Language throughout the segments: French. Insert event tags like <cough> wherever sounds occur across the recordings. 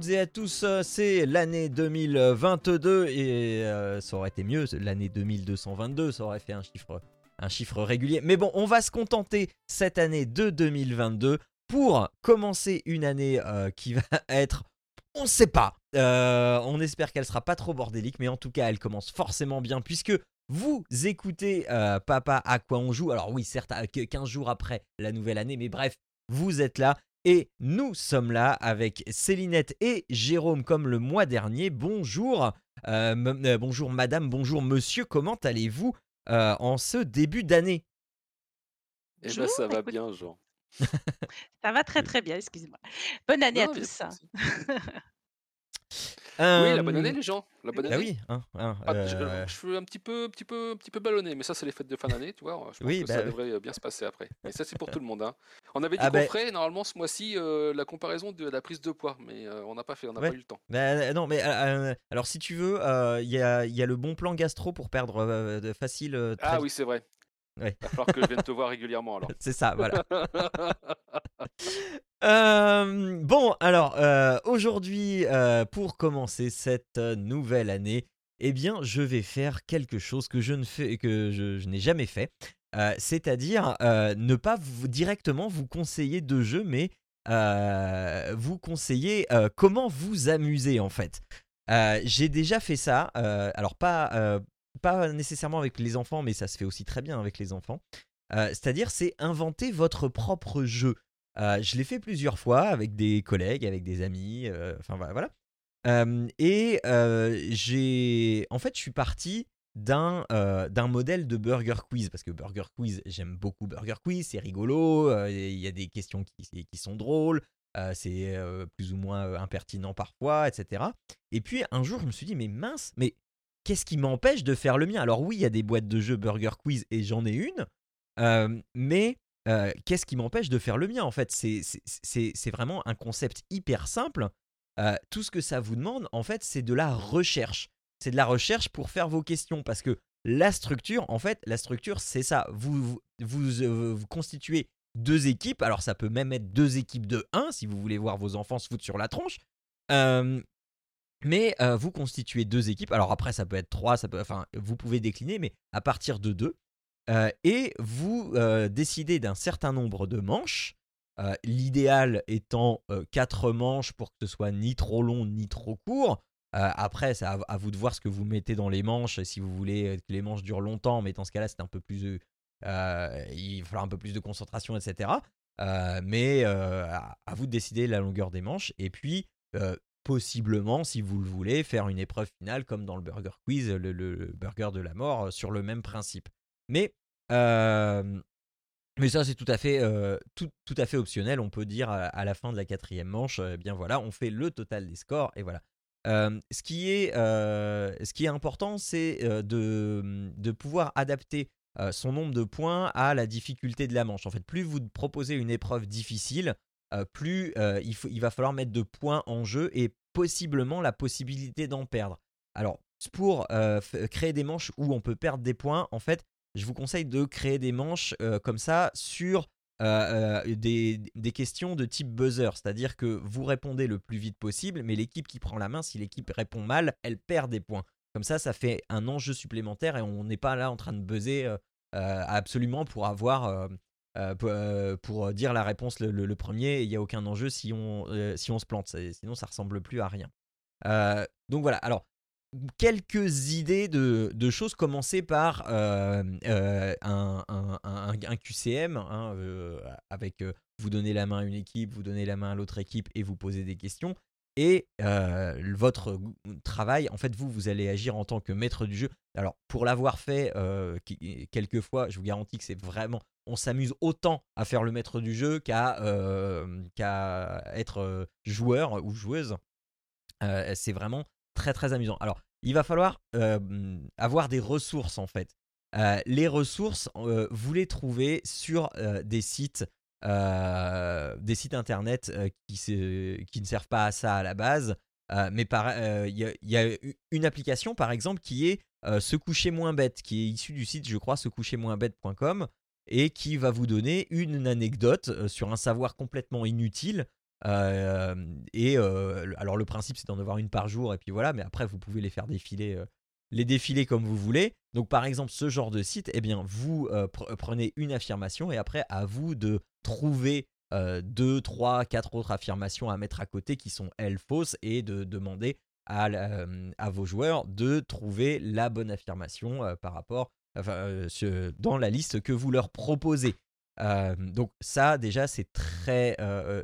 Toutes et à tous. C'est l'année 2022 et euh, ça aurait été mieux, l'année 2222, ça aurait fait un chiffre, un chiffre régulier. Mais bon, on va se contenter cette année de 2022 pour commencer une année euh, qui va <laughs> être, on ne sait pas. Euh, on espère qu'elle sera pas trop bordélique, mais en tout cas, elle commence forcément bien puisque vous écoutez Papa à quoi on joue. Alors oui, certes, à- que 15 jours après la nouvelle année, mais bref, vous êtes là. Et nous sommes là avec Célinette et Jérôme comme le mois dernier. Bonjour, euh, euh, bonjour madame, bonjour monsieur, comment allez-vous euh, en ce début d'année? Eh Bonjour, ça va écoute. bien, Jean. <laughs> Ça va très, très bien, excusez-moi. Bonne année à Non, tous. Oui, la bonne année, Euh, les gens. La bonne Bah année. oui, hein, hein, Ah, je, euh, je suis un petit peu, petit peu, petit peu ballonné, mais ça, c'est les fêtes de fin d'année, tu vois. Je pense Oui, que bah ça oui. devrait bien se passer après. Mais ça, c'est pour tout le monde. hein. On avait dit Ah qu'on ben, ferait normalement ce mois-ci euh, la comparaison de la prise de poids, mais euh, on n'a pas fait, on n'a ouais. pas eu le temps. Bah, non, mais euh, euh, alors si tu veux, euh, il y, a, il y a le bon plan gastro pour perdre euh, de facile euh, très Ah oui, c'est vrai. Ouais. Va falloir que je vienne te voir régulièrement alors. <laughs> C'est ça, voilà. <laughs> Euh, bon, alors euh, aujourd'hui, euh, pour commencer cette euh, nouvelle année, eh bien, je vais faire quelque chose que je ne fais, que je, je n'ai jamais fait, Euh, c'est-à-dire euh, ne pas directement vous conseiller de jeu, mais euh, vous conseiller comment vous amuser en fait. J'ai déjà fait ça, alors pas, pas nécessairement avec les enfants, mais ça se fait aussi très bien avec les enfants. C'est-à-dire, c'est inventer votre propre jeu. Je l'ai fait plusieurs fois avec des collègues, avec des amis, enfin voilà. et j'ai. En fait, je suis parti d'un modèle de Burger Quiz, parce que Burger Quiz, j'aime beaucoup Burger Quiz, c'est rigolo, il y a des questions qui, sont drôles, c'est plus ou moins impertinent parfois, etc. Et puis un jour, je me suis dit, mais mince, mais qu'est-ce qui m'empêche de faire le mien? Alors oui, il y a des boîtes de jeux Burger Quiz et j'en ai une, mais qu'est-ce qui m'empêche de faire le mien En fait, c'est vraiment un concept hyper simple. Tout ce que ça vous demande, en fait, c'est de la recherche. C'est de la recherche pour faire vos questions. Parce que la structure, en fait, la structure, c'est ça. Vous, vous, euh, constituez deux équipes. Alors, ça peut même être deux équipes de 1 si vous voulez voir vos enfants se foutre sur la tronche. Mais euh, vous constituez deux équipes. Alors après, ça peut être trois, ça peut, enfin, vous pouvez décliner, mais à partir de deux. Euh, et vous décidez d'un certain nombre de manches. L'idéal étant quatre manches pour que ce soit ni trop long ni trop court. Euh, après, c'est à, vous de voir ce que vous mettez dans les manches. Si vous voulez euh, que les manches durent longtemps, mais dans ce cas-là, c'est un peu plus, euh, il va falloir un peu plus de concentration, etc. Mais à, vous de décider la longueur des manches. Et puis, possiblement, si vous le voulez, faire une épreuve finale comme dans le Burger Quiz, le, burger de la mort, sur le même principe. Mais, mais ça, c'est tout à fait, tout, tout à fait optionnel. On peut dire à, la fin de la quatrième manche, eh bien voilà, on fait le total des scores et voilà. Ce, qui est, important, c'est euh, de, pouvoir adapter son nombre de points à la difficulté de la manche. En fait, plus vous proposez une épreuve difficile, plus il, va falloir mettre de points en jeu et possiblement la possibilité d'en perdre. Alors, pour créer des manches où on peut perdre des points, en fait, je vous conseille de créer des manches comme ça sur euh, euh, des, questions de type buzzer, c'est-à-dire que vous répondez le plus vite possible, mais l'équipe qui prend la main, si l'équipe répond mal, elle perd des points. Comme ça, ça fait un enjeu supplémentaire et on n'est pas là en train de buzzer euh, absolument pour avoir pour, dire la réponse le, premier. Il n'y a aucun enjeu si on, si on se plante, sinon ça ressemble plus à rien. Donc voilà. Alors quelques idées de, choses. Commencer par euh, euh, un, QCM, hein, euh, avec vous donnez la main à une équipe, vous donnez la main à l'autre équipe et vous posez des questions. Et votre travail, en fait, vous, vous allez agir en tant que maître du jeu. Alors, pour l'avoir fait quelques fois, je vous garantis que c'est vraiment. On s'amuse autant à faire le maître du jeu qu'à qu'à être joueur ou joueuse. C'est vraiment très très amusant. Alors, il va falloir euh, avoir des ressources en fait. les ressources, vous les trouvez sur des sites des sites internet qui, qui, ne servent pas à ça à la base. mais il y, a une application par exemple qui est Se coucher moins bête, qui est issue du site, je crois, se coucher moins bête.com et qui va vous donner une anecdote sur un savoir complètement inutile. Et alors le principe c'est d'en avoir une par jour et puis voilà, mais après vous pouvez les faire défiler les défiler comme vous voulez. Donc par exemple ce genre de site, eh bien vous prenez une affirmation et après à vous de trouver deux, trois, quatre autres affirmations à mettre à côté qui sont elles fausses et de demander à, à vos joueurs de trouver la bonne affirmation par rapport dans la liste que vous leur proposez. Donc ça déjà c'est très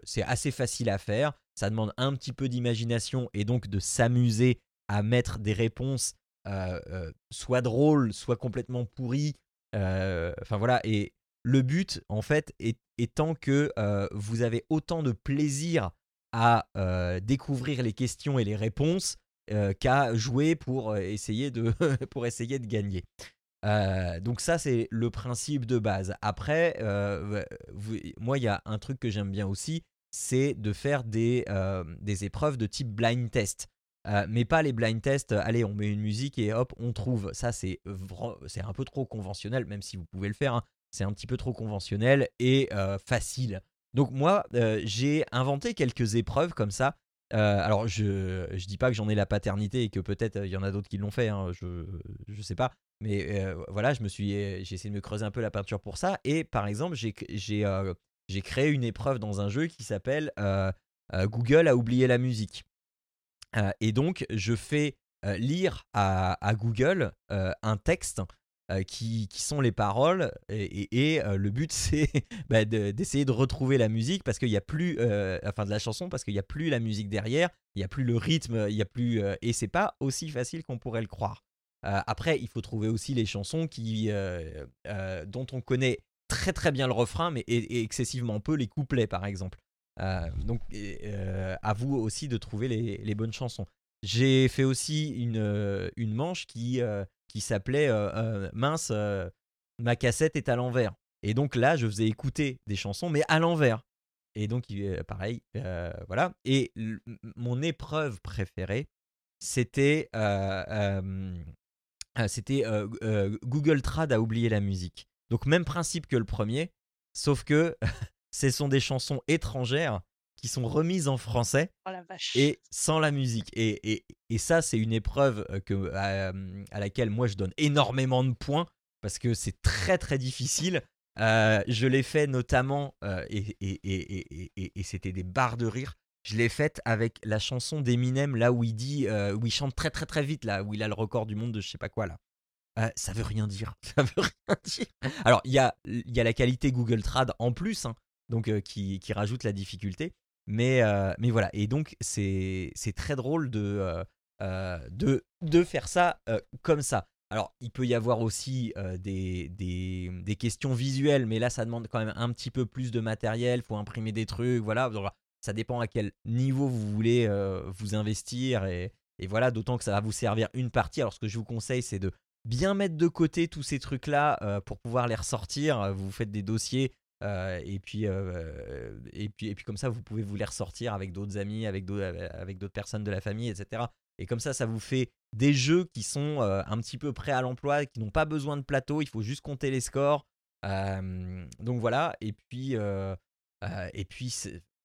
c'est assez facile à faire. Ça demande un petit peu d'imagination et donc de s'amuser à mettre des réponses soit drôles, soit complètement pourries. Enfin voilà et le but, en fait, étant que vous avez autant de plaisir à découvrir les questions et les réponses qu'à jouer pour essayer de, <laughs> pour essayer de gagner. Donc ça, c'est le principe de base. Après, moi, il y a un truc que j'aime bien aussi, c'est de faire des, des épreuves de type blind test. mais pas les blind tests, allez, on met une musique et hop, on trouve. Ça, c'est un peu trop conventionnel, même si vous pouvez le faire. Hein c'est un petit peu trop conventionnel et euh, facile. Donc moi, euh, j'ai inventé quelques épreuves comme ça. Euh, alors je je dis pas que j'en ai la paternité et que peut-être il y en a d'autres qui l'ont fait, hein, je je sais pas. Mais voilà, je me suis j'ai essayé de me creuser un peu la peinture pour ça. Et par exemple, j'ai j'ai créé une épreuve dans un jeu qui s'appelle Google a oublié la musique. et donc je fais lire à, à Google un texte euh, qui, sont les paroles et, le but <laughs> c'est bah, d'essayer de, retrouver la musique parce qu'il n'y a plus enfin de la chanson parce qu'il n'y a plus la musique derrière il n'y a plus le rythme il y a plus et c'est pas aussi facile qu'on pourrait le croire après il faut trouver aussi les chansons qui dont on connaît très très bien le refrain mais excessivement peu les couplets par exemple donc à vous aussi de trouver les, bonnes chansons j'ai fait aussi une, une manche qui qui s'appelait euh, euh, Mince, euh, ma cassette est à l'envers. Et donc là, je faisais écouter des chansons, mais à l'envers. Et donc, pareil, voilà. Et mon épreuve préférée, c'était c'était Google Trad a oublié la musique. Donc même principe que le premier, sauf que <laughs> ce sont des chansons étrangères qui sont remises en français oh et sans la musique. Et, et, et ça, c'est une épreuve euh, que, à, laquelle moi je donne énormément de points parce que c'est très très difficile. Euh, je l'ai fait notamment, euh, et, et c'était des barres de rire. Je l'ai faite avec la chanson d'Eminem, là où il dit, où il chante très très très vite, là où il a le record du monde de je sais pas quoi là. ça veut rien dire. <laughs> Ça veut rien dire. Alors, il y a, y a la qualité Google Trad en plus, hein, donc qui, qui, rajoute la difficulté. Mais, euh, mais voilà, et donc c'est très drôle de, euh, euh, de, de, faire ça comme ça. Alors, il peut y avoir aussi des, des, des, questions visuelles, mais là, ça demande quand même un petit peu plus de matériel, il faut imprimer des trucs, voilà. Ça dépend à quel niveau vous voulez vous investir, et, voilà, d'autant que ça va vous servir une partie. Alors, ce que je vous conseille, c'est de bien mettre de côté tous ces trucs-là pour pouvoir les ressortir. Vous faites des dossiers euh, et, puis, euh, et, puis, et puis comme ça, vous pouvez vous les ressortir avec d'autres amis, avec d'autres personnes de la famille, etc. Et comme ça, ça vous fait des jeux qui sont euh, un petit peu prêts à l'emploi, qui n'ont pas besoin de plateau, il faut juste compter les scores. donc voilà, et puis, et puis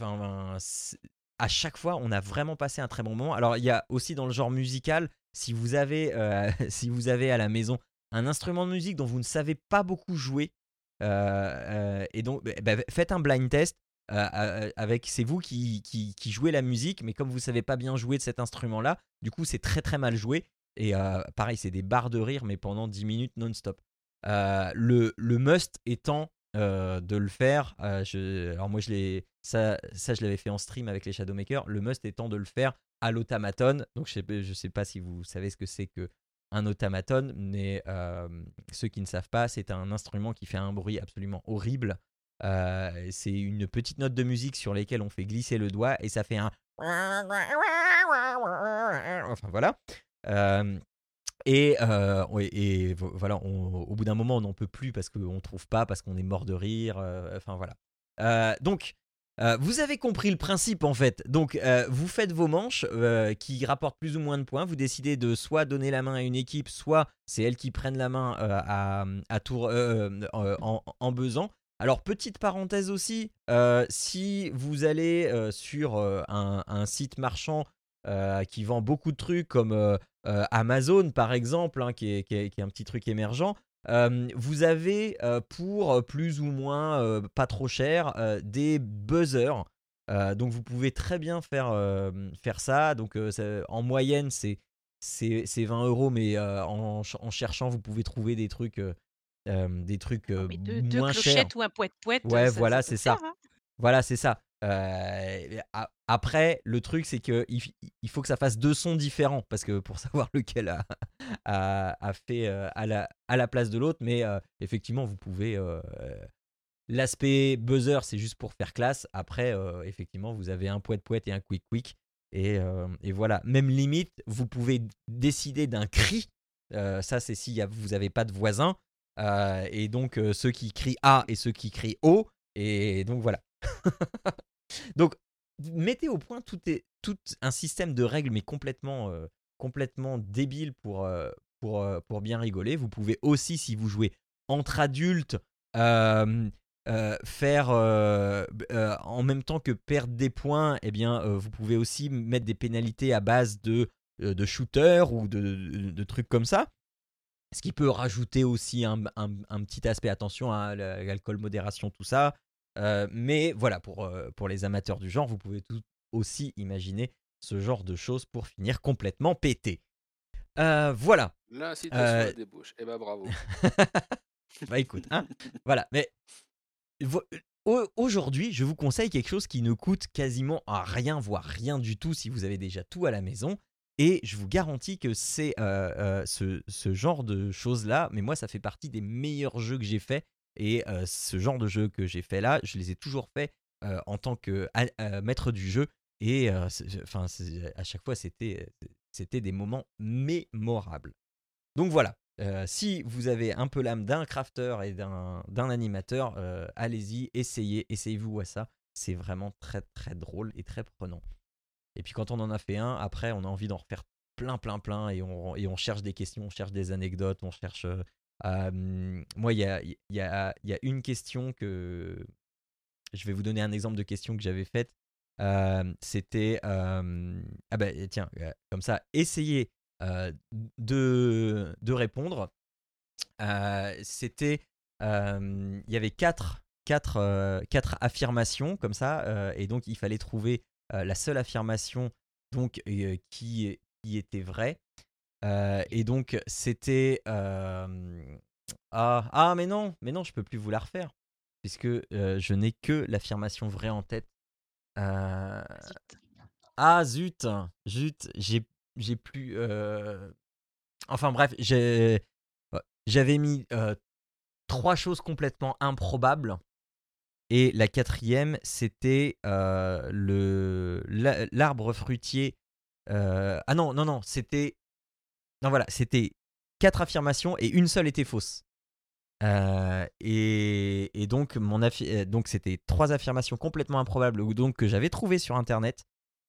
à chaque fois, on a vraiment passé un très bon moment. Alors il y a aussi dans le genre musical, si vous avez, <laughs> si vous avez à la maison un instrument de musique dont vous ne savez pas beaucoup jouer, euh, euh, et donc, bah, bah, faites un blind test. Euh, avec c'est vous qui, qui, jouez la musique, mais comme vous savez pas bien jouer de cet instrument-là, du coup c'est très très mal joué. Et pareil, c'est des barres de rire, mais pendant 10 minutes non-stop. le, le must étant de le faire. alors moi, je ça, ça, je l'avais fait en stream avec les Shadowmakers. Le must étant de le faire à l'automaton. Donc je sais, je sais pas si vous savez ce que c'est que un automaton, mais ceux qui ne savent pas, c'est un instrument qui fait un bruit absolument horrible. c'est une petite note de musique sur laquelle on fait glisser le doigt et ça fait un. <laughs> Enfin voilà. Et, euh, et vo- voilà, au bout d'un moment, on n'en peut plus parce qu'on ne trouve pas, parce qu'on est mort de rire. euh, Enfin voilà. Euh, donc, euh, vous avez compris le principe en fait. Donc, euh, vous faites vos manches euh, qui rapportent plus ou moins de points. Vous décidez de soit donner la main à une équipe, soit c'est elles qui prennent la main à, tour, en, en buzzant. Alors, petite parenthèse aussi, si vous allez sur un, site marchand qui vend beaucoup de trucs comme Amazon par exemple, hein, qui est un petit truc émergent, euh, vous avez euh, pour plus ou moins euh, pas trop cher des buzzers. Donc vous pouvez très bien faire, faire ça. Donc ça- en moyenne c'est c'est c'est 20 euros, mais en, ch- en cherchant vous pouvez trouver des trucs des trucs Non, deux, deux moins chers. clochettes ou un poète-poète, Ouais, ça, voilà, c'est ça. faire. hein. Voilà, c'est ça. Euh, après, le truc, c'est que il, f- il faut que ça fasse deux sons différents parce que pour <laughs> savoir lequel a, fait euh, à, la, place de l'autre. Mais euh, effectivement, vous pouvez. L'aspect buzzer, c'est juste pour faire classe. Après, effectivement, vous avez un poète poète et un quick quick. Et, voilà. Même limite, vous pouvez décider d'un cri. Ça, c'est si vous n'avez pas de voisin. Et donc, ceux qui crient A et ceux qui crient O. Et donc, voilà. <laughs> donc, mettez au point tout, un système de règles, mais complètement, euh, débile pour, euh, euh, pour bien rigoler. Vous pouvez aussi, si vous jouez entre adultes, faire en même temps que perdre des points, eh bien, vous pouvez aussi mettre des pénalités à base de, de shooters ou de, trucs comme ça. Ce qui peut rajouter aussi un, petit aspect, attention à la- l'alcool, modération, tout ça. Euh, mais voilà, pour, euh, pour les amateurs du genre, vous pouvez tout aussi imaginer ce genre de choses pour finir complètement pété. Euh, voilà. L'incitation à la débauche. Eh ben bravo. <laughs> bah écoute, hein, voilà. Mais aujourd'hui, je vous conseille quelque chose qui ne coûte quasiment à rien, voire rien du tout si vous avez déjà tout à la maison. Et je vous garantis que c'est euh, euh, ce, ce genre de choses-là, mais moi, ça fait partie des meilleurs jeux que j'ai fait. Et euh, ce genre de jeux que j'ai fait là, je les ai toujours fait euh, en tant que euh, maître du jeu. Et enfin, à chaque fois, c'était des moments mémorables. Donc voilà, si vous avez un peu l'âme d'un crafter et d'un animateur, allez-y, essayez, essayez-vous à ça. C'est vraiment très très drôle et très prenant. Et puis quand on en a fait un, après on a envie d'en refaire plein plein plein et on, et on cherche des questions, on cherche des anecdotes, on cherche... moi, il y a, une question que... Je vais vous donner un exemple de question que j'avais faite. C'était... ah bah tiens, comme ça, essayez de, répondre. C'était... Il y avait quatre, affirmations comme ça, et donc il fallait trouver la seule affirmation donc, qui était vraie. Euh, et donc c'était... euh, ah, ah mais non, mais non, je peux plus vous la refaire, puisque euh, je n'ai que l'affirmation vraie en tête. Euh, ah zut, zut, j'ai j'ai plus. Enfin bref, j'ai j'avais mis trois choses complètement improbables. Et la quatrième, c'était le la- l'arbre fruitier. ah non, non, non, c'était. Non, voilà, c'était quatre affirmations et une seule était fausse. Euh, et, donc, mon euh, donc c'était trois affirmations complètement improbables donc que j'avais trouvées sur internet,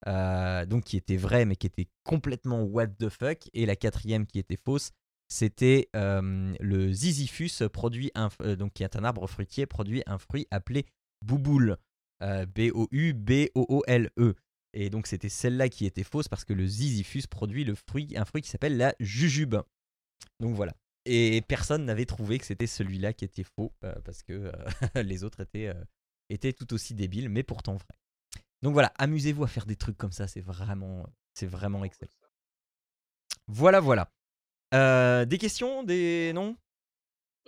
euh, donc qui étaient vraies mais qui étaient complètement what the fuck. Et la quatrième qui était fausse, c'était le Ziziphus produit un, donc qui est un arbre fruitier produit un fruit appelé bouboule, B-O-U-B-O-O-L-E. Et donc c'était celle-là qui était fausse parce que le Ziziphus produit le fruit, un fruit qui s'appelle la jujube. Donc voilà. Et personne n'avait trouvé que c'était celui-là qui était faux euh, parce que euh, <laughs> les autres étaient, euh, étaient tout aussi débiles, mais pourtant vrais. Donc voilà, amusez-vous à faire des trucs comme ça, c'est vraiment, c'est vraiment excellent. Voilà, voilà. Euh, des questions, des non?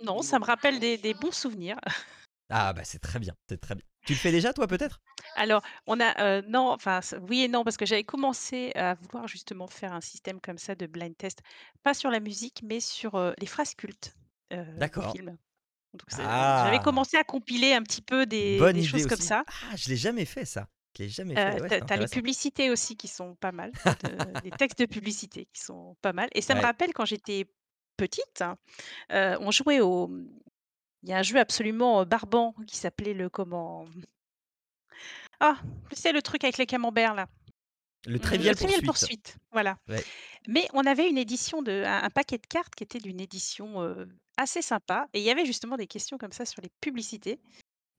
Non, ça me rappelle des, des bons souvenirs. <laughs> Ah bah c'est très bien, c'est très bien. Tu le fais déjà toi peut-être? Alors, on a euh, non, enfin oui et non parce que j'avais commencé à vouloir justement faire un système comme ça de blind test, pas sur la musique, mais sur euh, les phrases cultes euh, des D'accord. c'est- j'avais Ah commencé à compiler un petit peu des, des choses comme ça. Ah, je l'ai jamais fait ça. Je l'ai jamais fait. Ouais, tu c'est as les publicités aussi qui sont pas mal, de les <laughs> textes de publicité qui sont pas mal et ça me rappelle quand j'étais petite, heu, on jouait au il y a un jeu absolument, barbant qui s'appelait le comment? Ah! Tu sais le truc avec les camemberts là? Le Mmh, le Trivial Poursuite. Poursuite, voilà. Ouais. Mais on avait une édition de un un paquet de cartes qui était d'une édition, assez sympa et il y avait justement des questions comme ça sur les publicités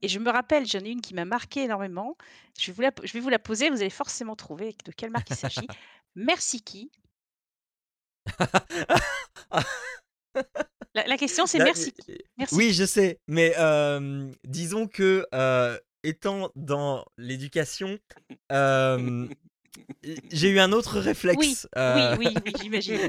et je me rappelle, j'en ai une qui m'a marquée énormément. Je vais vous la je vais vous la poser, vous allez forcément trouver de quelle marque il s'agit. <laughs> Merci qui? <laughs> La la question c'est merci Merci oui, je sais, mais disons que, heu, étant dans l'éducation, <laughs> j'ai eu un autre réflexe, oui, heu oui, oui, j'imagine.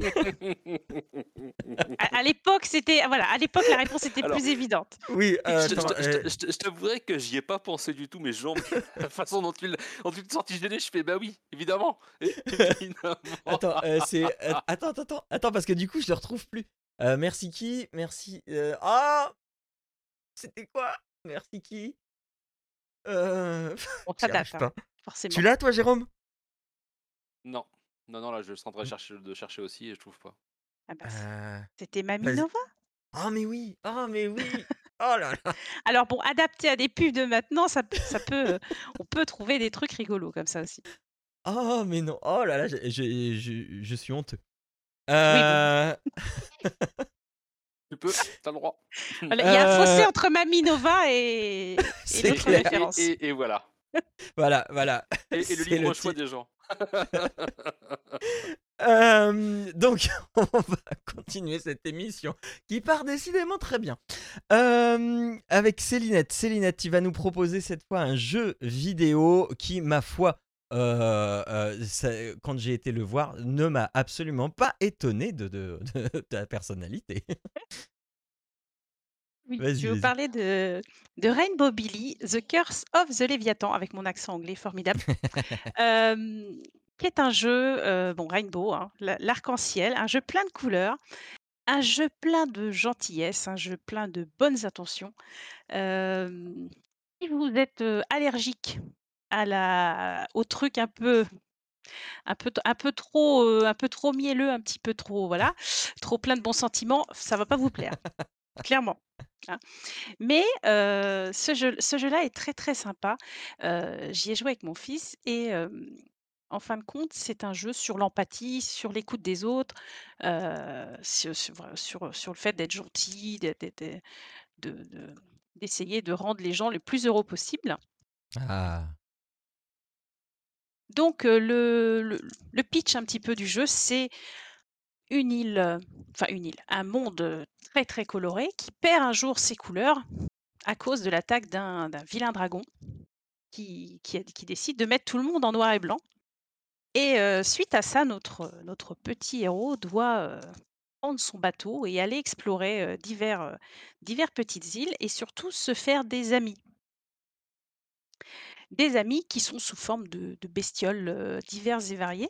À à l'époque, c'était voilà, à l'époque, la réponse était Alors plus évidente. Oui, Je te je attends, te je te heu je te je t'avouerai que j'y ai pas pensé du tout, mais jambes, <laughs> la façon dont tu l'as dont tu te sorti gêné, je fais: «Bah oui, évidemment, <laughs> évidemment». Attends, c'est attends, attends, attends, parce que du coup, je le retrouve plus. Heu, merci qui? Merci, heu, ah! C'était quoi? Merci qui? Hein, <laughs> pas. forcément. Tu l'as toi, Jérôme? Non. Non, non, là, je suis en train de Mmh. chercher de chercher aussi et je trouve pas. Ah bah, c'était Mamie. Nova? Oh mais oui! Oh mais oui! Oh là là! <laughs> Alors bon, adapté à des pubs de maintenant, ça ça peut, on peut trouver des trucs rigolos comme ça aussi. Oh mais non! Oh là là, j'ai j'ai je je suis honteux. Oui, bon. Heu <laughs> Tu peux, tu as le droit. <laughs> Voilà, il y a un fossé Heu entre Mamie Nova et <laughs> et C'est d'autres clair. Et références. et et voilà. Voilà, voilà, Et et le libre le choix des gens. Hem, donc on va continuer cette émission qui part décidément très bien. Hem, avec Célinette. Célinette, tu vas nous proposer cette fois un jeu vidéo qui, ma foi, heu, ça quand j'ai été le voir, ne m'a absolument pas étonné de de de ta personnalité. <laughs> Oui, Vas-y, je vais vous vas-y. parler de de Rainbow Billy, The Curse of the Leviathan, avec mon accent anglais formidable. <laughs> Qui est un jeu, heu, bon rainbow, hein, l'a l'arc-en-ciel, un jeu plein de couleurs, un jeu plein de gentillesse, un jeu plein de bonnes intentions. Si vous êtes, allergique à la au truc un peu un peu un peu trop, un peu trop mielleux, un petit peu trop voilà, trop plein de bons sentiments, ça va pas vous plaire, clairement, hein. Mais ce jeu ce jeu-là est très, très sympa. J'y ai joué avec mon fils et en fin de compte, c'est un jeu sur l'empathie, sur l'écoute des autres, sur sur le fait d'être gentil, heu, de d'essayer de rendre les gens le plus heureux possible. Ah. Donc le pitch un petit peu du jeu, c'est une île, enfin une île, un monde, très, très coloré qui perd un jour ses couleurs à cause de l'attaque d'un vilain dragon qui décide de mettre tout le monde en noir et blanc et suite à ça, notre, petit héros doit, prendre son bateau et aller explorer, heu, divers, heu, divers petites îles et surtout se faire des amis. Des amis qui sont sous forme de bestioles, heu, diverses et variées.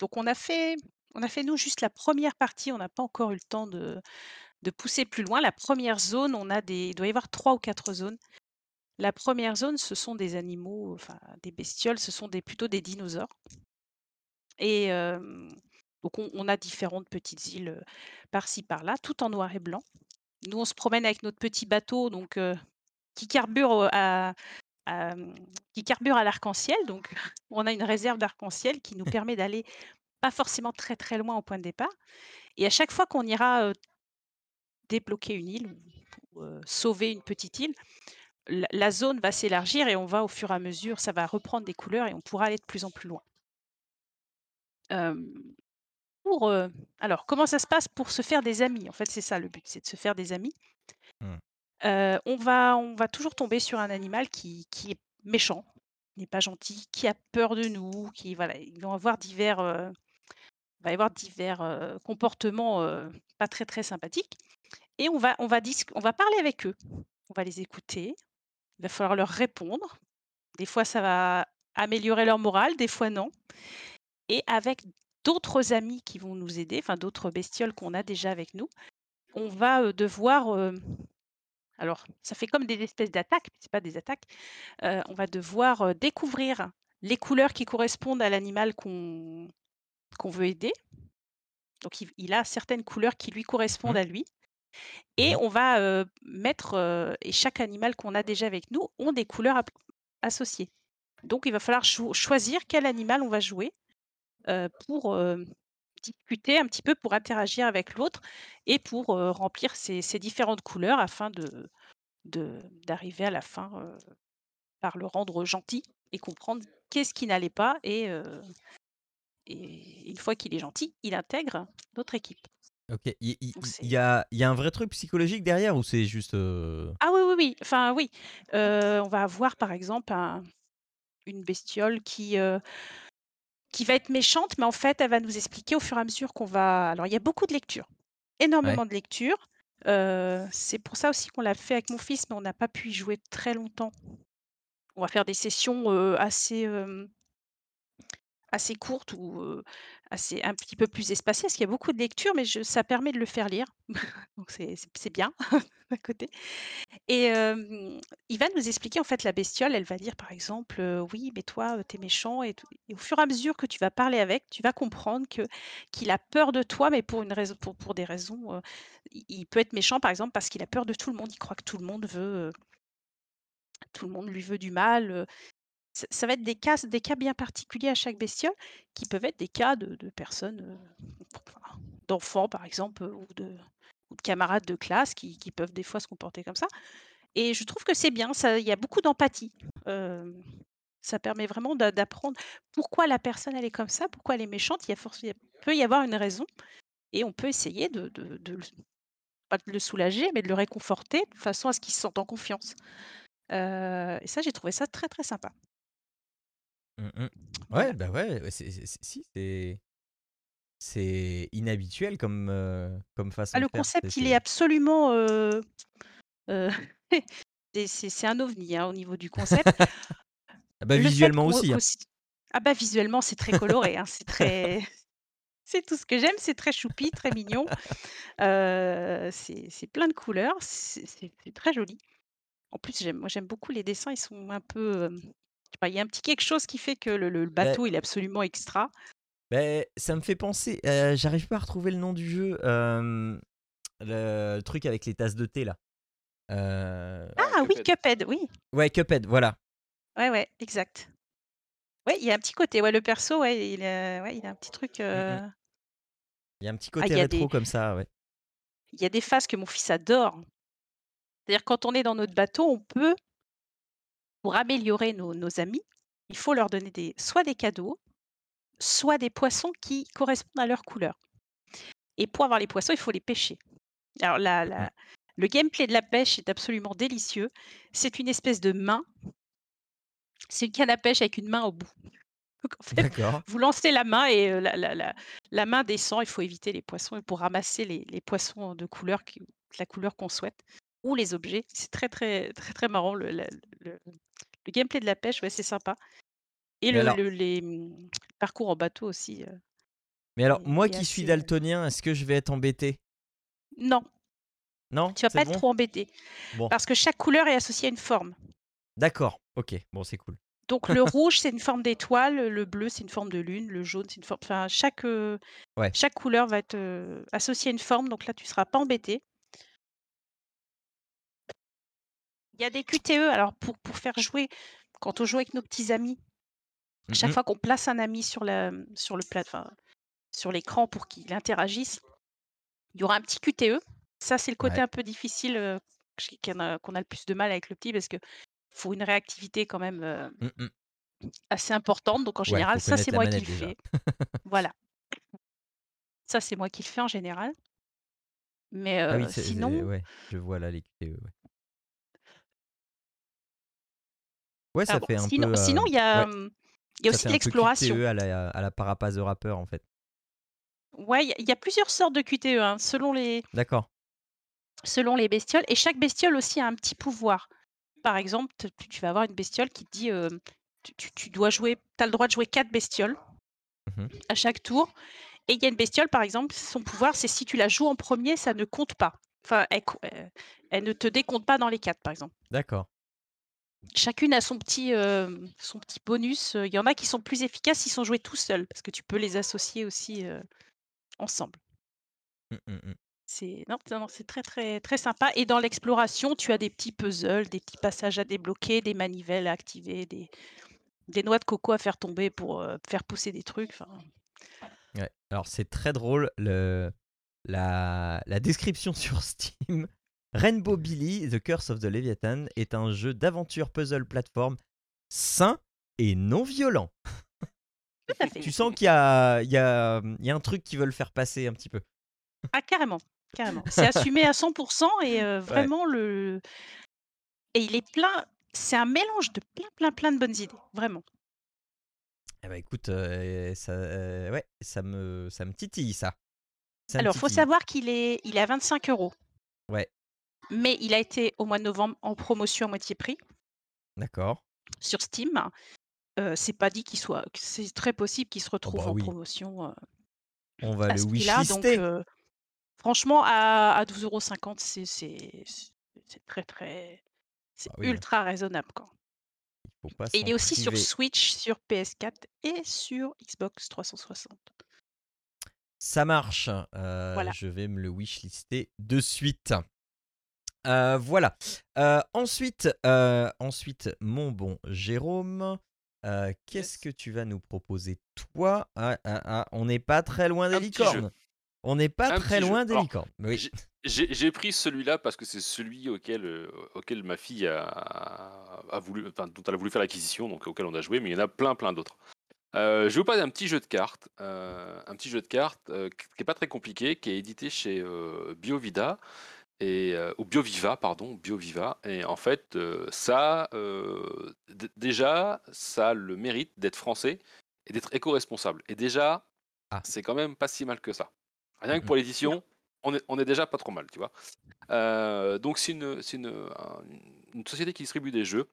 Donc on a fait nous juste la 1re partie, on n'a pas encore eu le temps de pousser plus loin. La 1re zone, on a des il doit y avoir 3 ou 4 zones. La 1re zone, ce sont des animaux, enfin des bestioles, ce sont plutôt des dinosaures et donc on a différentes petites îles, heu, par-ci par-là, tout en noir et blanc. Nous, on se promène avec notre petit bateau donc heu, qui carbure à mmh, qui carbure à l'arc-en-ciel donc <laughs> on a une réserve d'arc-en-ciel qui nous permet d'aller pas forcément très, très loin au point de départ et à chaque fois qu'on ira, débloquer une île ou ou heu, sauver une petite île, la la zone va s'élargir et on va au fur et à mesure ça va reprendre des couleurs et on pourra aller de plus en plus loin. Pour, alors comment ça se passe pour se faire des amis? En fait, c'est ça le but, c'est de se faire des amis. Mmh. On va on va toujours tomber sur un animal qui qui est méchant, n'est pas gentil, qui a peur de nous, qui voilà, vont avoir divers, va y avoir divers, comportements, pas très, très sympathiques et on va on va on va parler avec eux. On va les écouter, il va falloir leur répondre. Des fois, ça va améliorer leur morale, des fois non et avec d'autres amis qui vont nous aider, enfin d'autres bestioles qu'on a déjà avec nous, on va, devoir, alors ça fait comme des espèces d'attaques, mais c'est pas des attaques. Heu, on va devoir, heu, découvrir les couleurs qui correspondent à l'animal qu'on qu'on veut aider. Donc il il a certaines couleurs qui lui correspondent Mmh. à lui et on va, heu, mettre, heu et chaque animal qu'on a déjà avec nous ont des couleurs ap associées. Donc il va falloir cho choisir quel animal on va jouer, heu, pour, discuter un petit peu, pour interagir avec l'autre et pour, remplir ces ces différentes couleurs afin de de d'arriver à la fin, par le rendre gentil et comprendre qu'est-ce qui n'allait pas et et une fois qu'il est gentil, il intègre notre équipe. OK. Il il Donc il il c'est y a il y a un vrai truc psychologique derrière ou c'est juste, ah oui, oui, oui, enfin oui, on va avoir par exemple un une bestiole qui, qui va être méchante, mais en fait, elle va nous expliquer au fur et à mesure qu'on va alors il y a beaucoup de lectures, ouais, énormément de lectures, heu, c'est pour ça aussi qu'on l'a fait avec mon fils, mais on n'a pas pu y jouer très longtemps. On va faire des sessions, heu, assez, hem Assez courte ou, un petit peu plus espacée, parce qu'il y a beaucoup de lectures, mais ça permet de le faire lire, <laughs> donc c'est bien <laughs> d'un côté. Et il va nous expliquer en fait la bestiole, elle va dire par exemple, «Oui, mais toi, heu, tu méchant» et au fur et à mesure que tu vas parler avec, tu vas comprendre qu'il a peur de toi, mais pour des raisons, il peut être méchant par exemple parce qu'il a peur de tout le monde. Il croit que tout le monde veut, tout le monde lui veut du mal, ça va être des cas des cas bien particuliers à chaque bestiole, qui peuvent être des cas de personnes, enfin, d'enfants par exemple, heu, ou de camarades de classe qui peuvent des fois se comporter comme ça et je trouve que c'est bien, il y a beaucoup d'empathie. Hem, ça permet vraiment d'a d'apprendre pourquoi la personne est comme ça, pourquoi elle est méchante. Il y a forc il peut y avoir une raison et on peut essayer de le soulager, mais de le réconforter de façon à ce qu'il se sente en confiance. Et ça, j'ai trouvé ça très, très sympa. Mmh mh. Ouais, bah, ouais, si, c'est c'est inhabituel comme, comme Ah façon de le faire. Concept, il est absolument, heu, <laughs> c'est un ovni, hein, au niveau du concept. ah bah, visuellement aussi, hein. ah bah, visuellement, c'est très coloré, hein, c'est très <laughs> c'est tout ce que j'aime, c'est très choupi, très mignon, c'est plein de couleurs, c'est très joli. En plus, j'aime moi, j'aime beaucoup les dessins, ils sont un peu, pas, il y a un petit quelque chose qui fait que le Bah bateau, il est absolument extra. beh, ça me fait penser, j'arrive pas à retrouver le nom du jeu, le truc avec les tasses de thé là. Ah, Ah oui, Cuphead. Oui, ouais, Cuphead, voilà. ouais, ouais, exact. Ouais, il y a un petit côté, ouais, le perso, ouais, il, heu, ouais, il a un petit truc, Mmh Il y a un petit ah, il côté y a des rétro comme ça, ouais. il y a des phases que mon fils adore. C'est-à-dire quand on est dans notre bateau, on peut, pour améliorer nos nos amis, il faut leur donner des soit des cadeaux, soit des poissons qui correspondent à leur couleur et pour avoir les poissons, il faut les pêcher. Alors la mh. la le gameplay de la pêche est absolument délicieux. C'est une espèce de main, c'est une canne à pêche avec une main au bout. Donc en fait, D'accord. vous lancez la main et heu, la la la la main descend, il faut éviter les poissons et pour ramasser les les poissons de couleur qui la couleur qu'on souhaite ou les objets. C'est très, très, très, très marrant le la le le gameplay de la pêche, ouais, c'est sympa et Mais le alors le les, mmh, parcours en bateau aussi, mais alors, moi est qui suis assez, daltonien, est-ce que je vais être embêté? non, Non? tu vas C'est pas être bon? trop embêté Bon, parce que chaque couleur est associée à une forme. d'accord, OK, bon, c'est cool. Donc le <laughs> rouge, c'est une forme d'étoile, le bleu, c'est une forme de lune, le jaune, c'est une forme enfin chaque, Ouais. chaque couleur va être, associée à une forme, donc là, tu seras pas embêté. Il y a des QTE, alors pour pour faire jouer quand on joue avec nos petits amis, Mmh chaque fois qu'on place un ami sur la, sur le plat enfin, sur l'écran pour qu'il interagisse, il y aura un petit QTE. Ça, c'est le côté Ouais. un peu difficile, heu, ch qu'on a le plus de mal avec le petit parce qu'il faut une réactivité quand même, heu, Mmh mh. assez importante, donc en général, ça, c'est moi qui le fais. <laughs> Voilà, ça, c'est moi qui le fais en général, mais Ah oui, c'est sinon ouais, je vois là les QTE, ouais. Ouais, ça fait un sinon peu, sinon hem, il y a, ouais, mmh, il y a ça aussi de l'exploration. QTE à la à la Parapaz the Rapper, en fait. Ouais, il y a il y a plusieurs sortes de QTE, hein, selon les D'accord. Selon les bestioles et chaque bestiole aussi a un petit pouvoir. Par exemple, tu vas avoir une bestiole qui te dit, tu tu dois jouer tu as le droit de jouer 4 bestioles Mmh mh. à chaque tour et il y a une bestiole, par exemple, son pouvoir, c'est si tu la joues en premier, ça ne compte pas. Enfin, elle, co- elle- ne te décompte pas dans les 4, par exemple. D'accord. Chacune a son petit, euh, son petit bonus. Il y en a qui sont plus efficaces s'ils sont joués tout seuls, parce que tu peux les associer aussi euh, ensemble. Mm, mm, mm. C'est non, non, non, c'est très très très sympa. Et dans l'exploration, tu as des petits puzzles, des petits passages à débloquer, des manivelles à activer, des, des noix de coco à faire tomber pour euh, faire pousser des trucs. Ouais. Alors c'est très drôle le la, la description <laughs> sur Steam. Rainbow Billy, The Curse of the Leviathan est un jeu d'aventure puzzle plateforme sain et non violent. Tu sens qu'il y a, il y, a, il y a un truc qui veut le faire passer un petit peu. Ah, carrément, carrément. C'est assumé à 100% et euh, vraiment le. Et il est plein. C'est un mélange de plein, plein, plein de bonnes idées, vraiment. Eh ben écoute, euh, ça, euh, ouais, ça me, ça me titille ça. Alors, faut titille. savoir qu'il est, il est à 25 euros. Ouais. Mais il a été au mois de novembre en promotion à moitié prix D'accord. sur Steam. Euh, c'est pas dit qu'il soit. C'est très possible qu'il se retrouve bah en promotion euh, On va à le ce prix-là. Donc, wishlister. euh, franchement, à, à 12,50 euros, c'est c'est- c'est très, très. C'est Bah oui. ultra raisonnable. Quoi. Il faut pas Et il s'en est aussi sur priver. Switch, sur PS4 et sur Xbox 360. Ça marche. Euh, Voilà. Je vais me le wishlister de suite. Euh, voilà. Euh, ensuite, euh, ensuite, mon bon Jérôme, qu'est-ce que tu vas nous proposer toi? Ah, ah, ah, On n'est pas très loin des Un licornes. On n'est pas Un très jeu. loin des Alors, licornes. Oui. J'ai- pris celui-là parce que c'est celui auquel, auquel ma fille a, a voulu, enfin, dont elle a voulu faire l'acquisition, donc auquel on a joué, mais il y en a plein, plein d'autres. Euh, je vais vous parler d'un petit jeu de cartes, euh, un petit jeu de cartes euh, qui n'est pas très compliqué, qui est édité chez BioVida et euh, ou BioViva, pardon, BioViva. Et en fait, euh, ça, euh, déjà, ça a le mérite d'être français et d'être éco-responsable. Et déjà, Ah. c'est quand même pas si mal que ça. Rien que pour l'édition, on est, on est déjà pas trop mal, tu vois. Donc c'est une, société qui distribue des jeux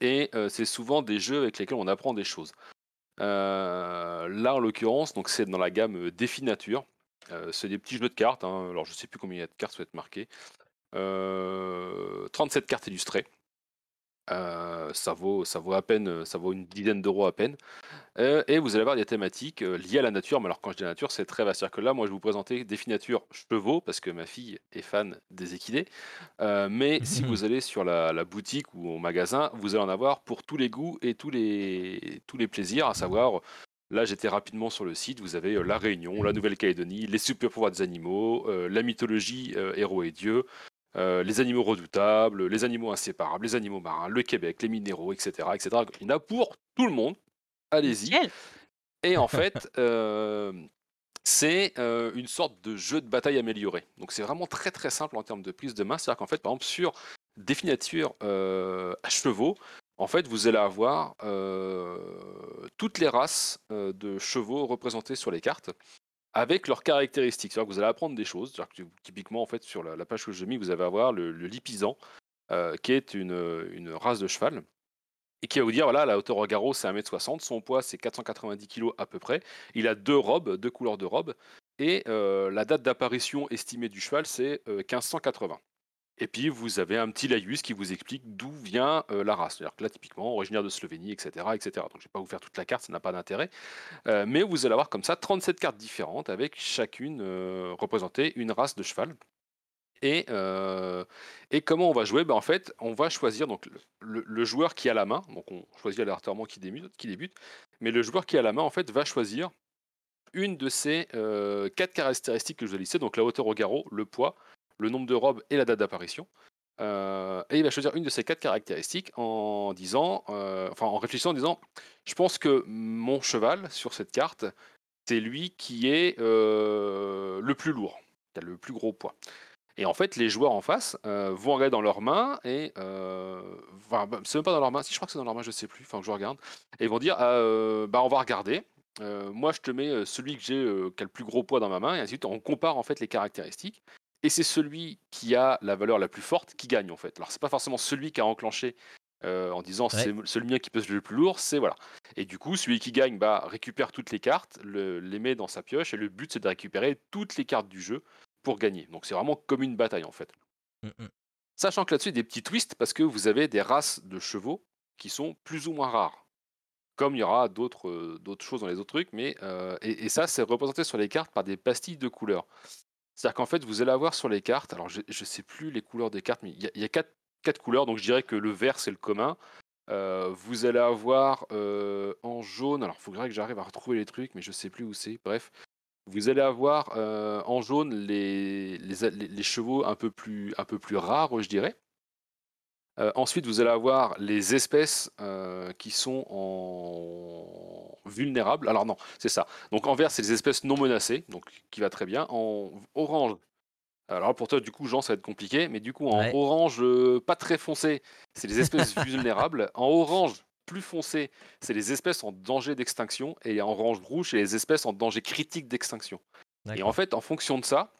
et c'est souvent des jeux avec lesquels on apprend des choses. Là, en l'occurrence, donc c'est dans la gamme Défi Nature. Euh, c'est des petits jeux de cartes. hein. Alors, je sais plus combien il y a de cartes, être marqué. Euh, 37 cartes illustrées. Euh, ça vaut, ça vaut à peine, ça vaut une dizaine d'euros à peine. Euh, et vous allez avoir des thématiques euh, liées à la nature. Mais alors, quand je dis la nature, c'est très vaste. C'est-à-dire que là, moi, je vais vous présenter Défi Nature chevaux parce que ma fille est fan des équidés. Euh, mais si vous <laughs> allez sur la, la boutique ou au magasin, vous allez en avoir pour tous les goûts et tous les, tous les plaisirs, à savoir. Là, j'étais rapidement sur le site. Vous avez euh, la Réunion, la Nouvelle-Calédonie, les super pouvoirs des animaux, euh, la mythologie euh, héros et dieux, les animaux redoutables, les animaux inséparables, les animaux marins, le Québec, les minéraux, etc., etc. Il y en a pour tout le monde. Allez-y. Et en fait, <laughs> c'est euh, une sorte de jeu de bataille amélioré. Donc c'est vraiment très très simple en termes de prise de main. C'est-à-dire qu'en fait, par exemple, sur euh, à chevaux, en fait, vous allez avoir euh, toutes les races euh, de chevaux représentées sur les cartes avec leurs caractéristiques. C'est-à-dire que vous allez apprendre des choses. Typiquement, en fait, sur la, page que j'ai mis, vous allez avoir le, le lipisan, euh, qui est une, race de cheval et qui va vous dire voilà, la hauteur au garrot c'est 1m60, son poids c'est 490 kg à peu près, il a deux robes, deux couleurs de robes, et la date d'apparition estimée du cheval c'est euh, 1580. Et puis vous avez un petit laïus qui vous explique d'où vient euh, la race. C'est-à-dire que là, typiquement, originaire de Slovénie, etc. etc. Donc je ne vais pas vous faire toute la carte, ça n'a pas d'intérêt. Euh, mais vous allez avoir comme ça 37 cartes différentes avec chacune euh, représentée une race de cheval. Et, comment on va jouer? Ben En fait, on va choisir donc, le, joueur qui a la main. Donc on choisit aléatoirement qui débute. Mais le joueur qui a la main, en fait, va choisir une de ces quatre caractéristiques que je vous ai listées. Donc la hauteur au garrot, le poids, le nombre de robes et la date d'apparition. Euh, et il va choisir une de ces quatre caractéristiques en disant, euh, enfin en réfléchissant en disant, je pense que mon cheval sur cette carte, c'est lui qui est euh, le plus lourd, qui a le plus gros poids. Et en fait, les joueurs en face vont regarder dans leurs mains et enfin, bah, c'est même pas dans leurs mains. Si je crois que c'est dans leurs mains, je sais plus. Enfin, que je regarde. Et vont dire, ah, bah on va regarder. Moi, je te mets celui que j'ai qui a le plus gros poids dans ma main, et ainsi de suite. On compare en fait les caractéristiques. Et c'est celui qui a la valeur la plus forte qui gagne en fait. Alors c'est pas forcément celui qui a enclenché euh, en disant Ouais. c'est celui mien qui pèse le plus lourd, c'est voilà. Et du coup, celui qui gagne bah, récupère toutes les cartes, le- les met dans sa pioche, et le but c'est de récupérer toutes les cartes du jeu pour gagner. Donc c'est vraiment comme une bataille en fait. Mm, mm. Sachant que là-dessus, il y a des petits twists parce que vous avez des races de chevaux qui sont plus ou moins rares. Comme il y aura d'autres euh, d'autres choses dans les autres trucs, mais euh, et, et ça, c'est représenté sur les cartes par des pastilles de couleurs. C'est-à-dire qu'en fait, vous allez avoir sur les cartes, alors je ne sais plus les couleurs des cartes, mais il y a, quatre, couleurs, donc je dirais que le vert, c'est le commun. Euh, vous allez avoir euh, en jaune, alors il faudrait que j'arrive à retrouver les trucs, mais je sais plus où c'est. Bref, vous allez avoir euh, en jaune les, chevaux un peu plus rares, je dirais. Euh, ensuite, vous allez avoir les espèces euh, qui sont en vulnérables. Alors non, c'est ça. Donc en vert, c'est les espèces non menacées, donc qui va très bien. En orange, alors pour toi, du coup, Jean, ça va être compliqué, mais du coup, en Ouais. orange, euh, pas très foncé, c'est les espèces <laughs> vulnérables. En orange, plus foncé, c'est les espèces en danger d'extinction. Et en orange rouge, c'est les espèces en danger critique d'extinction. Et en fait, en fonction de ça,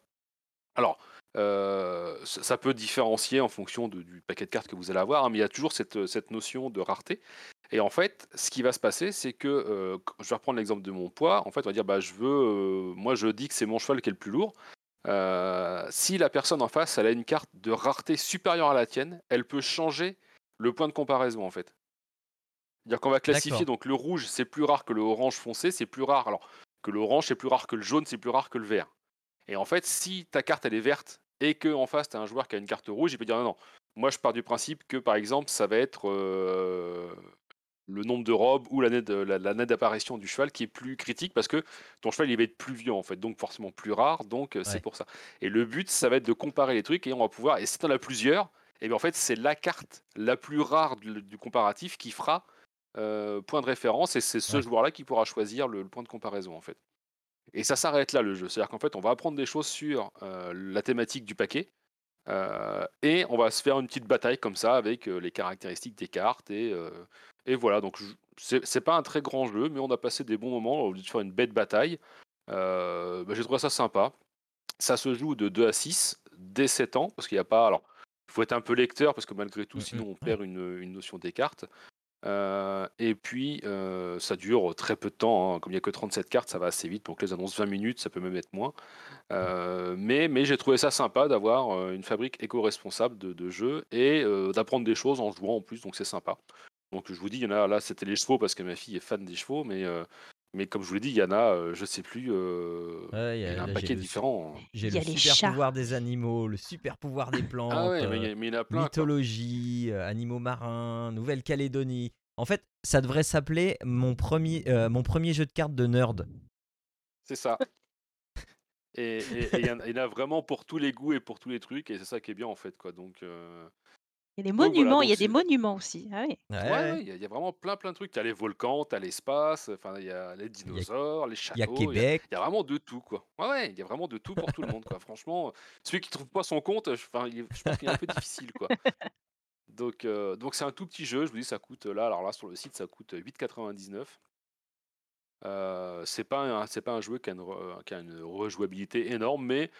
alors, euh, ça peut différencier en fonction de- du paquet de cartes que vous allez avoir, hein, mais il y a toujours cette, cette notion de rareté. Et en fait, ce qui va se passer, c'est que, euh, je vais reprendre l'exemple de mon poids, en fait, on va dire, bah, je veux, euh, moi je dis que c'est mon cheval qui est le plus lourd. Si la personne en face, elle a une carte de rareté supérieure à la tienne, elle peut changer le point de comparaison, en fait. C'est-à-dire qu'on va classifier, donc le rouge, c'est plus rare que le orange foncé, c'est plus rare, alors que l'orange, c'est plus rare que le jaune, c'est plus rare que le vert. Et en fait, si ta carte elle est verte et que en face tu as un joueur qui a une carte rouge, il peut dire non, non. Moi, je pars du principe que par exemple, ça va être euh, le nombre de robes ou l'année d'apparition du cheval qui est plus critique parce que ton cheval il va être plus vieux en fait, donc forcément plus rare, donc euh, c'est pour ça. Et le but, ça va être de comparer les trucs et on va pouvoir. Et si tu en as plusieurs, et bien en fait, c'est la carte la plus rare du, du comparatif qui fera euh, point de référence et c'est ce Ouais. joueur-là qui pourra choisir le, le point de comparaison en fait. Et ça s'arrête là le jeu. C'est-à-dire qu'en fait, on va apprendre des choses sur euh, la thématique du paquet. euh, et on va se faire une petite bataille comme ça avec euh, les caractéristiques des cartes. Et, et voilà, donc c'est pas un très grand jeu, mais on a passé des bons moments au lieu de faire une bête bataille. Bah, J'ai trouvé ça sympa. Ça se joue de 2 à 6 dès 7 ans, parce qu'il n'y a pas. Alors, il faut être un peu lecteur, parce que malgré tout, Mhm, sinon on perd une, une notion des cartes. Euh, et puis, euh, ça dure très peu de temps. hein. Comme il n'y a que 37 cartes, ça va assez vite. Donc, les annonces 20 minutes, ça peut même être moins. Euh, mais j'ai trouvé ça sympa d'avoir une fabrique éco-responsable de, jeux et d'apprendre des choses en jouant en plus. Donc, c'est sympa. Donc, je vous dis, il y en a là, c'était les chevaux parce que ma fille est fan des chevaux. Mais, mais comme je vous l'ai dit, il y en a, euh, je sais plus, euh, Ouais, il y a- en a un là, j'ai paquet le hein. J'ai Il y le a les super chats. pouvoir des animaux, le super pouvoir des plantes, Ah ouais, mais il y, euh, a- mais il y en a plein. quoi. mythologie, euh, animaux marins, Nouvelle-Calédonie. En fait, ça devrait s'appeler mon premier, euh, mon premier jeu de cartes de nerd. C'est ça. Et et- et il y, en a- il y en a vraiment pour tous les goûts et pour tous les trucs. Et c'est ça qui est bien en fait. Quoi. Donc. euh, Il y a des Donc voilà, monuments, il y a des monuments aussi. Ah oui. Ouais, Ouais, ouais. ouais, il y, a- il y a vraiment plein plein de trucs. Tu as les volcans, tu as l'espace, enfin il y a les dinosaures, les Il y a châteaux, il y a, Québec. il y a vraiment de tout quoi. Ouais, ouais, il y a vraiment de tout pour tout le monde quoi. Franchement, celui qui trouve pas son compte, je, je pense qu'il est un peu difficile quoi. <laughs> Donc euh, donc c'est un tout petit jeu, je vous dis ça coûte là alors là sur le site ça coûte 8,99. Euh, c'est pas un, c'est pas un jeu qui a, une, qui a une rejouabilité énorme, mais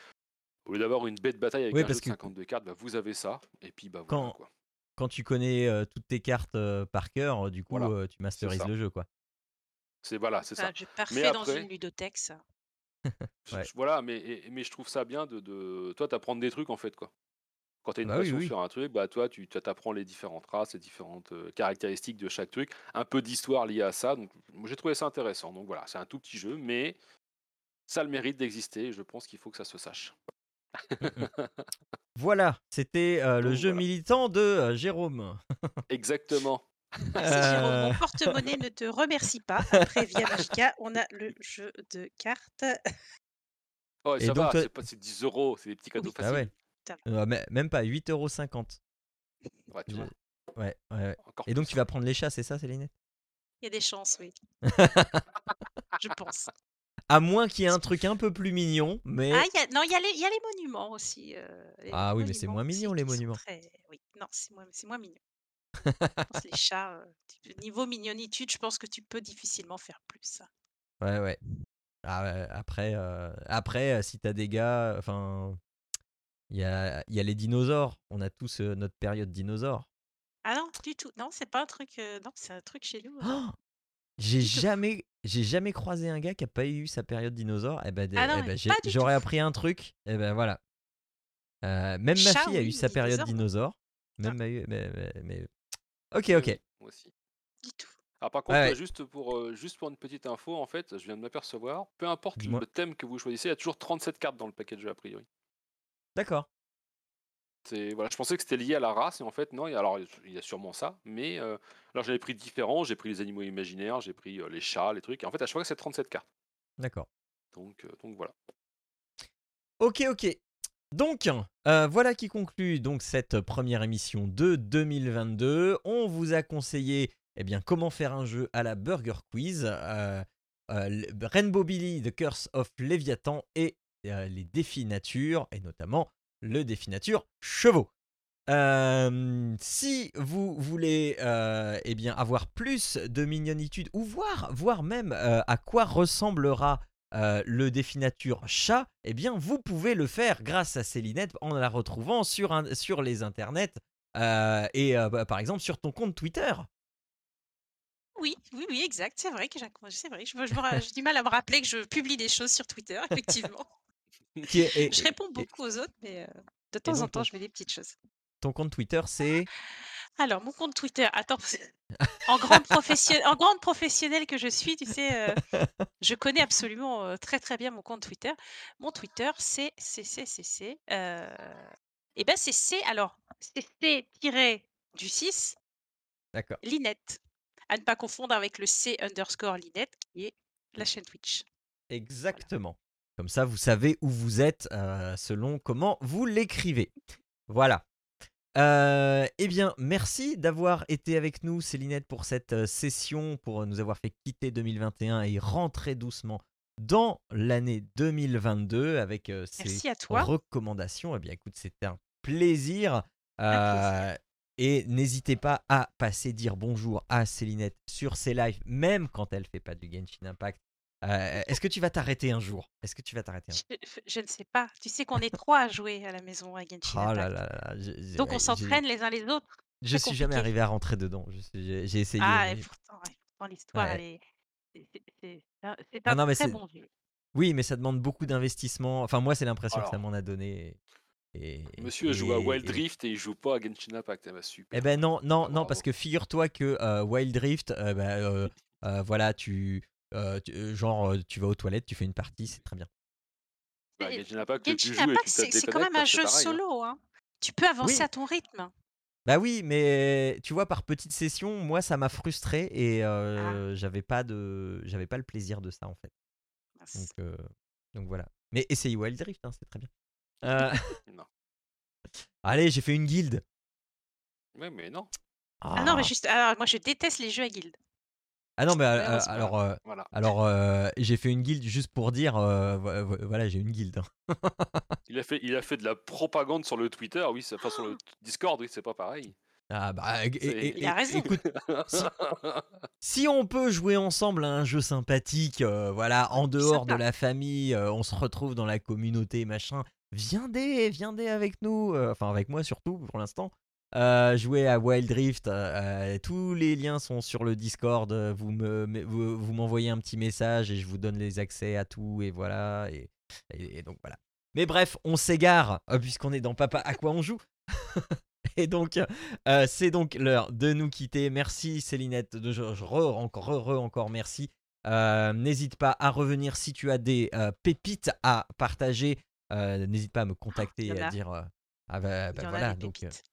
au lieu d'avoir une bête bataille avec Oui, un jeu parce de que 52 cartes, bah, vous avez ça et puis bah voilà Quand- quoi. Quand tu connais euh, toutes tes cartes euh, par cœur, euh, du coup, Voilà, euh, tu masterises le jeu, quoi. C'est voilà, c'est C'est ça. parfait dans après- une ludothèque, ça. <laughs> Ouais. voilà, mais, et- mais je trouve ça bien de, de toi t'apprendre des trucs en fait quoi. Quand tu as une Bah oui, passion oui. sur un truc, bah toi tu t'apprends les différentes races, les différentes euh, caractéristiques de chaque truc, un peu d'histoire liée à ça. Donc j'ai trouvé ça intéressant. Donc voilà, c'est un tout petit jeu, mais ça a le mérite d'exister. Je pense qu'il faut que ça se sache. <laughs> Voilà, c'était euh, le Donc, jeu voilà. militant de euh, Jérôme. <laughs> Exactement. <laughs> Merci Jérôme, Euh, mon porte-monnaie ne te remercie pas. Après, via Magica, on a le jeu de cartes. Oh, Et ça donc, va, toi- c'est pas c'est 10 euros, c'est des petits cadeaux Oui. Ah faciles. ouais. Euh, mais- même pas, 8,50€. Ouais, tu vois, Ouais, ouais, ouais. Et donc plus. tu vas prendre les chats, c'est ça, Céline? Il y a des chances, oui. Je pense. À moins qu'il y ait un truc un peu plus mignon, mais... Ah, il y a, non, il y, a les- il y a les monuments aussi. euh, les Ah oui, mais c'est moins mignon, les monuments. très- Oui, non, c'est moins, c'est moins mignon. Je pense les chats, euh, niveau mignonitude, je pense que tu peux difficilement faire plus. Ouais, ouais. Ah, après, euh, après, si t'as des gars, enfin, il y a, il y a les dinosaures. On a tous notre période dinosaure. Ah non, du tout. Non, c'est pas un truc. non, c'est un truc chez nous. euh. Oh J'ai jamais, j'ai jamais croisé un gars qui a pas eu sa période dinosaure. Et ben, Ah non, eh ben, j'aurais appris un truc. Et ben voilà. Euh, même ma fille a eu sa période dinosaure, dinosaure. Même ma- mais, mais- mais- Ok, Oui, ok. Moi aussi. Du tout. Alors par contre, ouais. juste pour euh, juste pour une petite info, en fait, je viens de m'apercevoir, peu importe le thème que vous choisissez, il y a toujours 37 cartes dans le paquet de jeu a priori. D'accord. Voilà, je pensais que c'était lié à la race et en fait non. il y a- Alors il y a sûrement ça, mais euh, alors j'avais pris différents. J'ai pris les animaux imaginaires, j'ai pris euh, les chats, les trucs. Et en fait, à chaque fois, c'est 37 cartes. D'accord. Donc euh, donc voilà. Ok, ok. Donc, voilà qui conclut donc cette première émission de 2022. On vous a conseillé eh bien, comment faire un jeu à la Burger Quiz, Rainbow Billy, The Curse of Leviathan et les défis nature, et notamment le défi nature chevaux. Si vous voulez euh, eh bien, avoir plus de mignonitude ou voir, voir même euh, à quoi ressemblera euh, le défi nature chat, eh bien vous pouvez le faire grâce à Célinette en la retrouvant sur, un- sur les internets et bah, par exemple sur ton compte Twitter. Oui, oui, oui, exact. C'est vrai que j'ai du mal à me rappeler que je publie des choses sur Twitter, effectivement. Qui est- et- <laughs> Je réponds et- beaucoup aux autres, mais euh, de temps en temps, je mets des petites choses. ton compte Twitter c'est Alors, mon compte Twitter, attends, <laughs> en grande, profession- en grande professionnelle que je suis, tu sais, euh, je connais absolument euh, très très bien mon compte Twitter. Mon Twitter, c'est euh, et ben c'est C alors c'est C du 6 D'accord. Linette. À ne pas confondre avec le C underscore Linette qui est la chaîne Twitch. Exactement. Comme ça, vous savez où vous êtes euh, selon comment vous l'écrivez. Voilà. Euh, eh bien, merci d'avoir été avec nous, Célinette, pour cette euh, session, pour nous avoir fait quitter 2021 et rentrer doucement dans l'année 2022 avec euh, ces Merci à toi. recommandations. Eh bien, écoute, c'était un plaisir. Un plaisir. Et n'hésitez pas à passer dire bonjour à Célinette sur ses lives, même quand elle fait pas du Genshin Impact. Euh, Est-ce que tu vas t'arrêter un jour? Est-ce que tu vas t'arrêter Je, je ne sais pas. Tu sais qu'on est trois à jouer à la maison à Genshin Oh là Impact. là là, je- je- Donc on j'ai- s'entraîne les uns les autres. Je suis jamais arrivé à rentrer dedans. J'ai essayé. Ah, et pourtant, pourtant, l'histoire, Ouais. elle est. c'est- un, Ah non, très bon jeu. Oui, mais ça demande beaucoup d'investissement. Enfin, moi, c'est l'impression que ça m'en a donné. Et, Monsieur joue à et- Wild et- Rift et il joue pas à Genshin Impact. Eh ben, super. Eh ben non, non, Ah, non, parce que figure-toi que euh, Wild Rift, euh, bah, euh, euh, voilà, tu, euh, tu- euh, genre, euh, tu vas aux toilettes, tu fais une partie, c'est très bien. Bah, Genshin Impact, Genshin c'est quand même un jeu pareil, hein. solo. Hein. Tu peux avancer Oui. à ton rythme. Bah oui, mais tu vois, par petites sessions, moi, ça m'a frustré et Ah. j'avais pas de, j'avais pas le plaisir de ça en fait. Donc, euh, donc voilà. Mais essayez Wild Rift, hein, c'est très bien. Euh, <laughs> <laughs> Non. Allez, j'ai fait une guilde. Ouais, mais non. Ah non, mais juste. Alors, moi, je déteste les jeux à guilde. Ah non, mais euh, Ouais, pas alors, euh, Voilà. alors, euh, j'ai fait une guilde juste pour dire, euh, vo- vo- voilà, j'ai une guilde. hein. <laughs> Il a fait, il a fait de la propagande sur le Twitter, oui, c'est- enfin sur le Discord, oui, c'est pas pareil. Ah bah, et- et- Il a raison. écoute, <laughs> si on peut jouer ensemble à un jeu sympathique, euh, voilà, en dehors de la famille, euh, on se retrouve dans la communauté, machin, viendez, viendez avec nous, euh, enfin avec moi surtout pour l'instant. Euh, jouer à Wild Rift, euh, euh, tous les liens sont sur le Discord. Vous me, vous, vous m'envoyez un petit message et je vous donne les accès à tout et voilà. Et, et- et donc voilà. Mais bref, on s'égare euh, puisqu'on est dans Papa à quoi on joue. <laughs> et donc euh, c'est donc l'heure de nous quitter. Merci Célinette, de, je- je- re, encore, re, re, encore merci. N'hésite pas à revenir si tu as des pépites à partager. N'hésite pas à me contacter y et à dire ah bah, bah voilà donc pépites.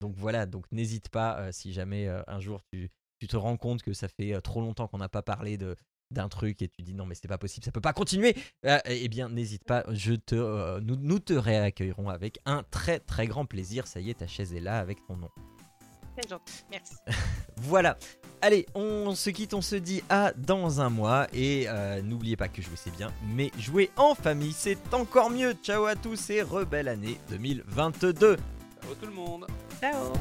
Donc voilà, donc n'hésite pas euh, si jamais euh, un jour tu, tu te rends compte que ça fait euh, trop longtemps qu'on n'a pas parlé de d'un truc et tu dis non mais c'est pas possible, ça peut pas continuer. euh, eh bien n'hésite pas, je te, euh, nous, nous te réaccueillerons avec un très très grand plaisir. Ça y est, ta chaise est là avec ton nom. C'est gentil. Merci. <laughs> Voilà. Allez, on se quitte, on se dit à dans un mois et euh, n'oubliez pas que jouer c'est bien, mais jouer en famille c'est encore mieux. Ciao à tous et rebelle année 2022. Ciao tout le monde. Ciao.